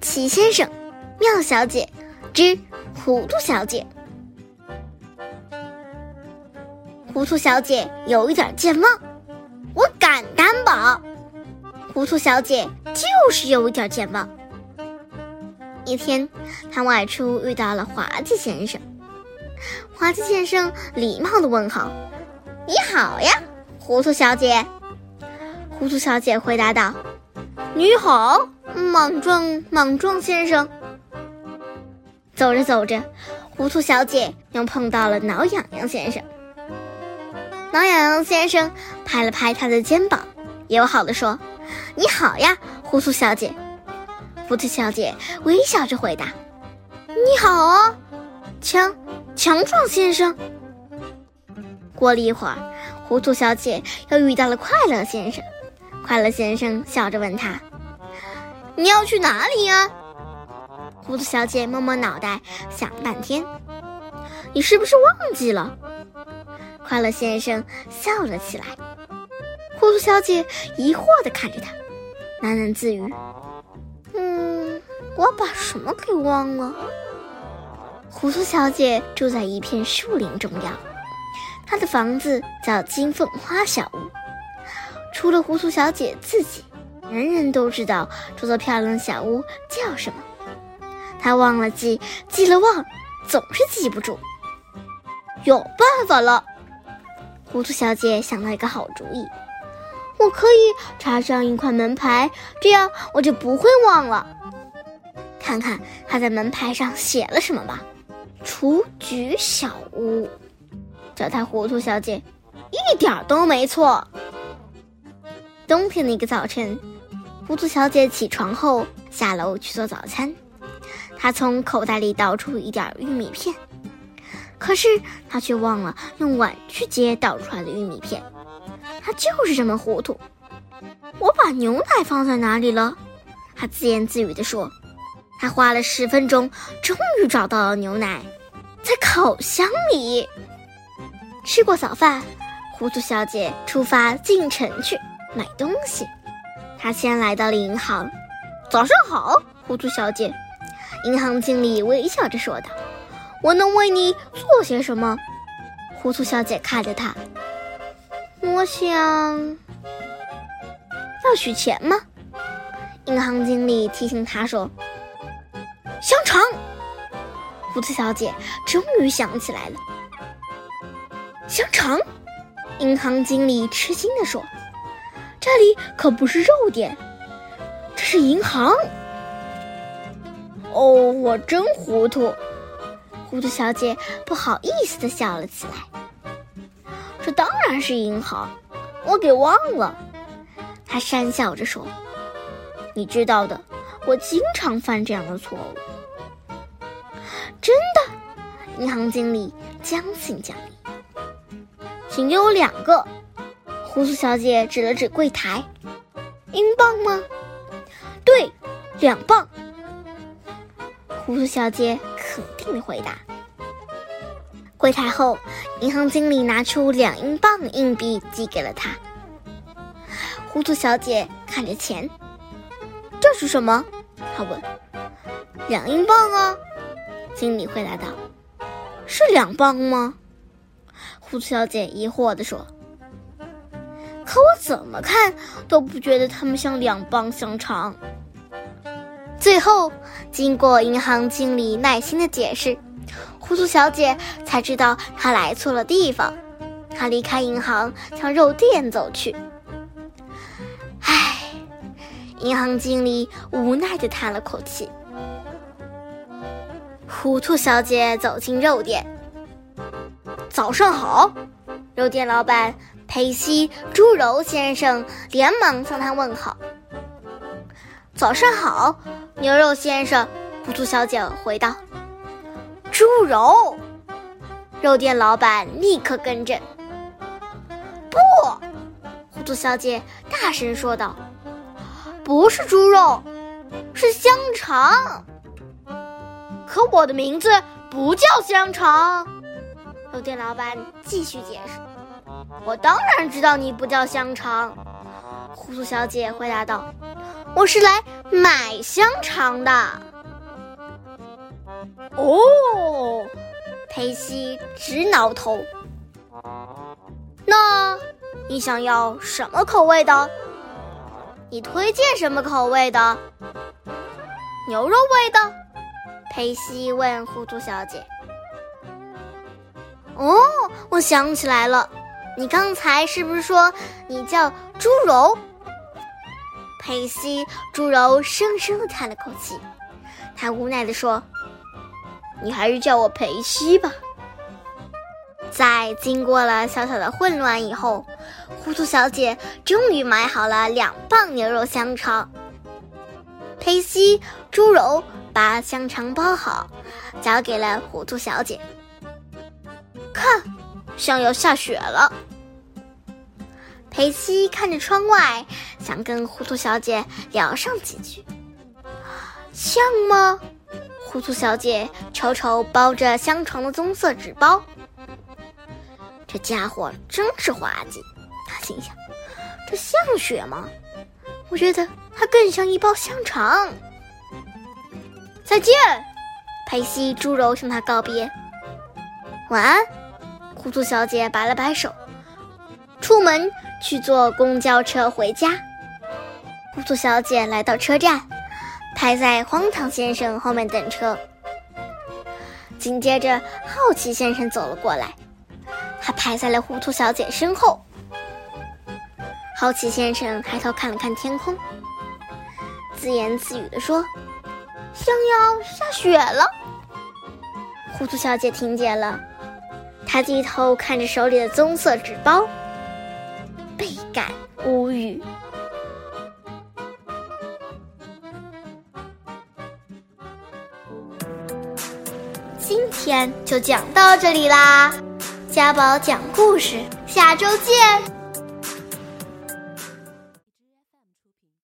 齐先生、妙小姐之糊涂小姐。糊涂小姐有一点健忘，我敢担保，糊涂小姐就是有一点健忘。一天，她外出遇到了滑稽先生。滑稽先生礼貌的问好：“你好呀，糊涂小姐。”糊涂小姐回答道：“你好，莽撞莽撞先生。”走着走着，糊涂小姐又碰到了挠痒痒先生。挠痒痒先生拍了拍她的肩膀，友好的说：“你好呀，糊涂小姐。”糊涂小姐微笑着回答：“你好啊，强强壮先生。”过了一会儿，糊涂小姐又遇到了快乐先生。快乐先生笑着问他：“你要去哪里呀？”糊涂小姐摸摸脑袋，想了半天：“你是不是忘记了？”快乐先生笑了起来。糊涂小姐疑惑地看着他，喃喃自语：“嗯，我把什么给忘了？”糊涂小姐住在一片树林中央，她的房子叫金凤花小屋。除了糊涂小姐自己，人人都知道这座漂亮小屋叫什么。他忘了记，记了忘，总是记不住。有办法了！糊涂小姐想到一个好主意，我可以插上一块门牌，这样我就不会忘了。看看她在门牌上写了什么吧：“雏菊小屋。”这她糊涂小姐一点都没错。冬天的一个早晨，糊涂小姐起床后下楼去做早餐。她从口袋里倒出一点玉米片，可是她却忘了用碗去接倒出来的玉米片。她就是这么糊涂。我把牛奶放在哪里了？她自言自语地说。她花了十分钟，终于找到了牛奶，在烤箱里。吃过早饭，糊涂小姐出发进城去。买东西，他先来到了银行。早上好，糊涂小姐。银行经理微笑着说道：“我能为你做些什么？”糊涂小姐看着他，我想要取钱吗？银行经理提醒他说：“香肠。”糊涂小姐终于想起来了，香肠。银行经理吃惊地说。这里可不是肉店，这是银行。哦，我真糊涂。糊涂小姐不好意思的笑了起来。这当然是银行，我给忘了。她讪笑着说：“你知道的，我经常犯这样的错误。”真的？银行经理将信将疑。请给我两个。糊涂小姐指了指柜台，英镑吗？对，两磅。糊涂小姐肯定的回答。柜台后，银行经理拿出两英镑硬币寄给了她。糊涂小姐看着钱，这是什么？她问。两英镑啊，经理回答道。是两磅吗？糊涂小姐疑惑地说。可我怎么看都不觉得它们像两磅香肠。最后，经过银行经理耐心的解释，糊涂小姐才知道她来错了地方。她离开银行，向肉店走去。唉，银行经理无奈的叹了口气。糊涂小姐走进肉店。早上好，肉店老板。佩西猪肉先生连忙向他问好。早上好，牛肉先生。糊涂小姐回道：“猪肉。”肉店老板立刻更正：“不！”糊涂小姐大声说道：“不是猪肉，是香肠。”可我的名字不叫香肠。肉店老板继续解释。我当然知道你不叫香肠，糊涂小姐回答道：“我是来买香肠的。哦，佩西直挠头。那，你想要什么口味的？你推荐什么口味的？牛肉味的？佩西问糊涂小姐。哦，我想起来了，你刚才是不是说你叫猪柔？佩西猪柔深深的叹了口气，他无奈的说：“你还是叫我佩西吧。”在经过了小小的混乱以后，糊涂小姐终于买好了两磅牛肉香肠。佩西猪柔把香肠包好，交给了糊涂小姐。看，像要下雪了。佩西看着窗外，想跟糊涂小姐聊上几句。像吗？糊涂小姐瞅瞅包着香肠的棕色纸包。这家伙真是滑稽，他心想：“这像雪吗？我觉得它更像一包香肠。”再见，佩西猪肉向他告别。晚安，糊涂小姐摆了摆手，出门去坐公交车回家。糊涂小姐来到车站，排在荒唐先生后面等车。紧接着，好奇先生走了过来。他排在了糊涂小姐身后。好奇先生抬头看了看天空，自言自语地说：“像要下雪了。”糊涂小姐听见了，他低头看着手里的棕色纸包，倍感无语。今天就讲到这里啦。家宝讲故事，下周见。